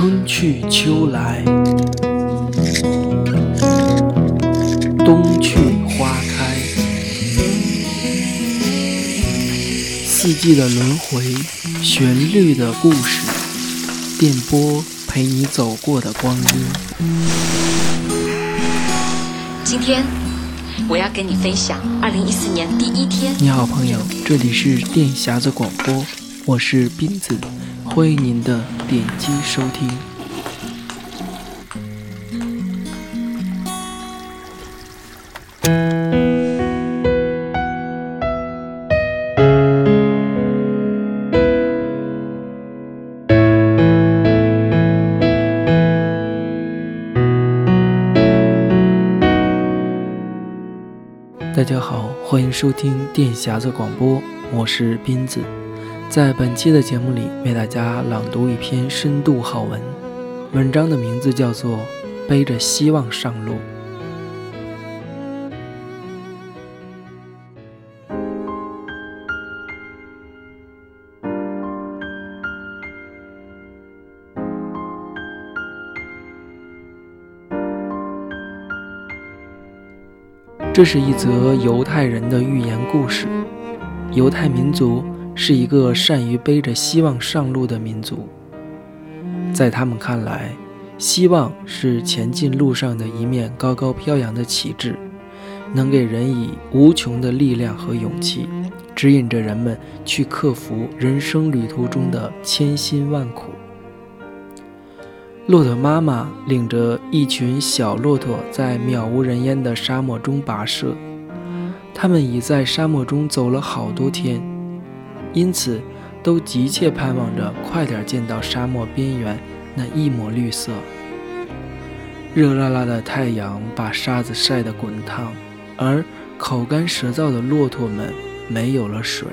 春去秋来，冬去花开，四季的轮回，旋律的故事，电波陪你走过的光阴。今天我要跟你分享二零一四年第一天。你好，朋友，这里是电匣子广播，我是斌子，欢迎您的点击收听。大家好，欢迎收听电匣子广播，我是斌子。在本期的节目里，为大家朗读一篇深度好文，文章的名字叫做《背着希望上路》。这是一则犹太人的寓言故事。犹太民族是一个善于背着希望上路的民族，在他们看来，希望是前进路上的一面高高飘扬的旗帜，能给人以无穷的力量和勇气，指引着人们去克服人生旅途中的千辛万苦。骆驼妈妈领着一群小骆驼在渺无人烟的沙漠中跋涉，他们已在沙漠中走了好多天，因此都急切盼望着快点见到沙漠边缘那一抹绿色。热辣辣的太阳把沙子晒得滚烫，而口干舌燥的骆驼们没有了水。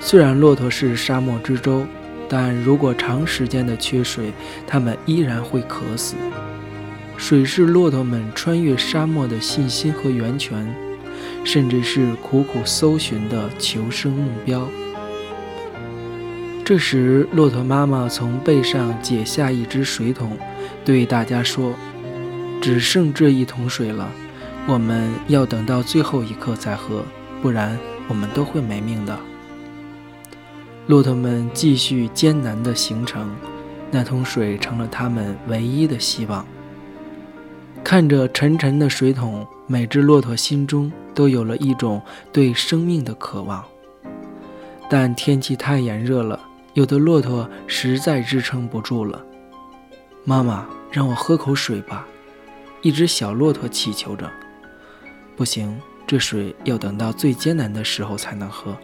虽然骆驼是沙漠之舟。但如果长时间的缺水，它们依然会渴死。水是骆驼们穿越沙漠的信心和源泉，甚至是苦苦搜寻的求生目标。这时，骆驼妈妈从背上解下一只水桶，对大家说：“只剩这一桶水了，我们要等到最后一刻再喝，不然我们都会没命的。”骆驼们继续艰难的行程，那桶水成了他们唯一的希望。看着沉沉的水桶，每只骆驼心中都有了一种对生命的渴望。但天气太炎热了，有的骆驼实在支撑不住了。妈妈，让我喝口水吧！一只小骆驼祈求着。不行，这水要等到最艰难的时候才能喝。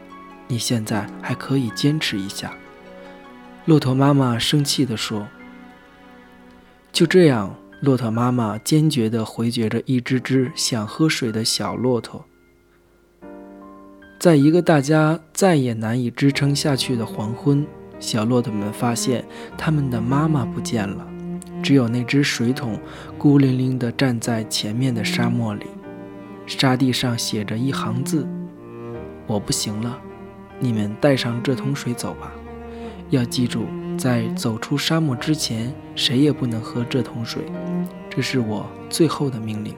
你现在还可以坚持一下，骆驼妈妈生气地说。就这样，骆驼妈妈坚决地回绝着一只只想喝水的小骆驼。在一个大家再也难以支撑下去的黄昏，小骆驼们发现他们的妈妈不见了，只有那只水桶孤零零地站在前面的沙漠里，沙地上写着一行字：“我不行了。”你们带上这桶水走吧，要记住，在走出沙漠之前，谁也不能喝这桶水。这是我最后的命令。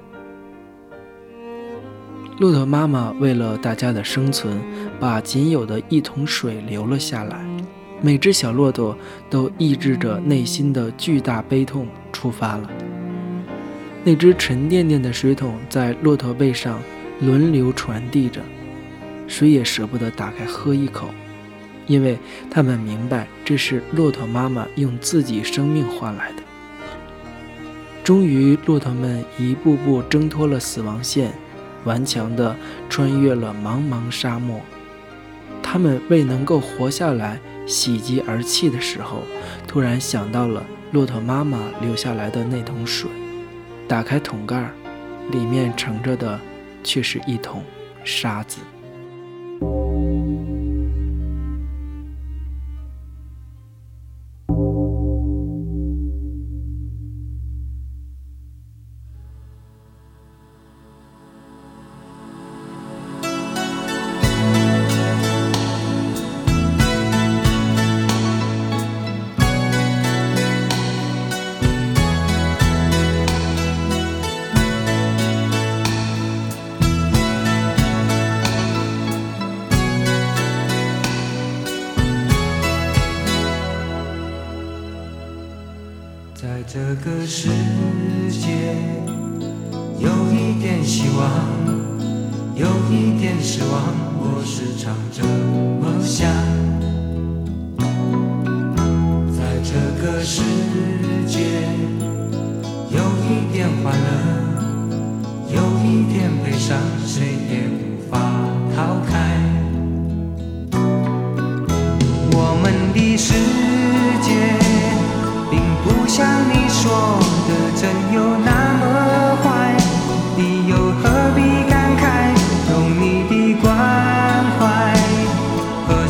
骆驼妈妈为了大家的生存，把仅有的一桶水留了下来。每只小骆驼都抑制着内心的巨大悲痛，出发了。那只沉甸甸的水桶在骆驼背上轮流传递着。谁也舍不得打开喝一口，因为他们明白这是骆驼妈妈用自己生命换来的。终于，骆驼们一步步挣脱了死亡线，顽强地穿越了茫茫沙漠。他们为能够活下来喜极而泣的时候，突然想到了骆驼妈妈留下来的那桶水。打开桶盖，里面盛着的却是一桶沙子。这个世界，有一点希望，有一点失望，我时常这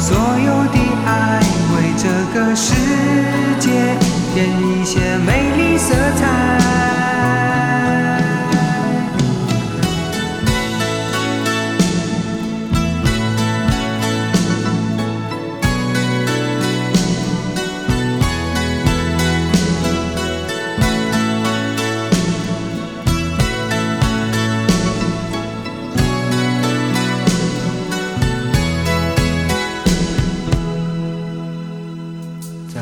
所有的爱，为这个世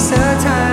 美丽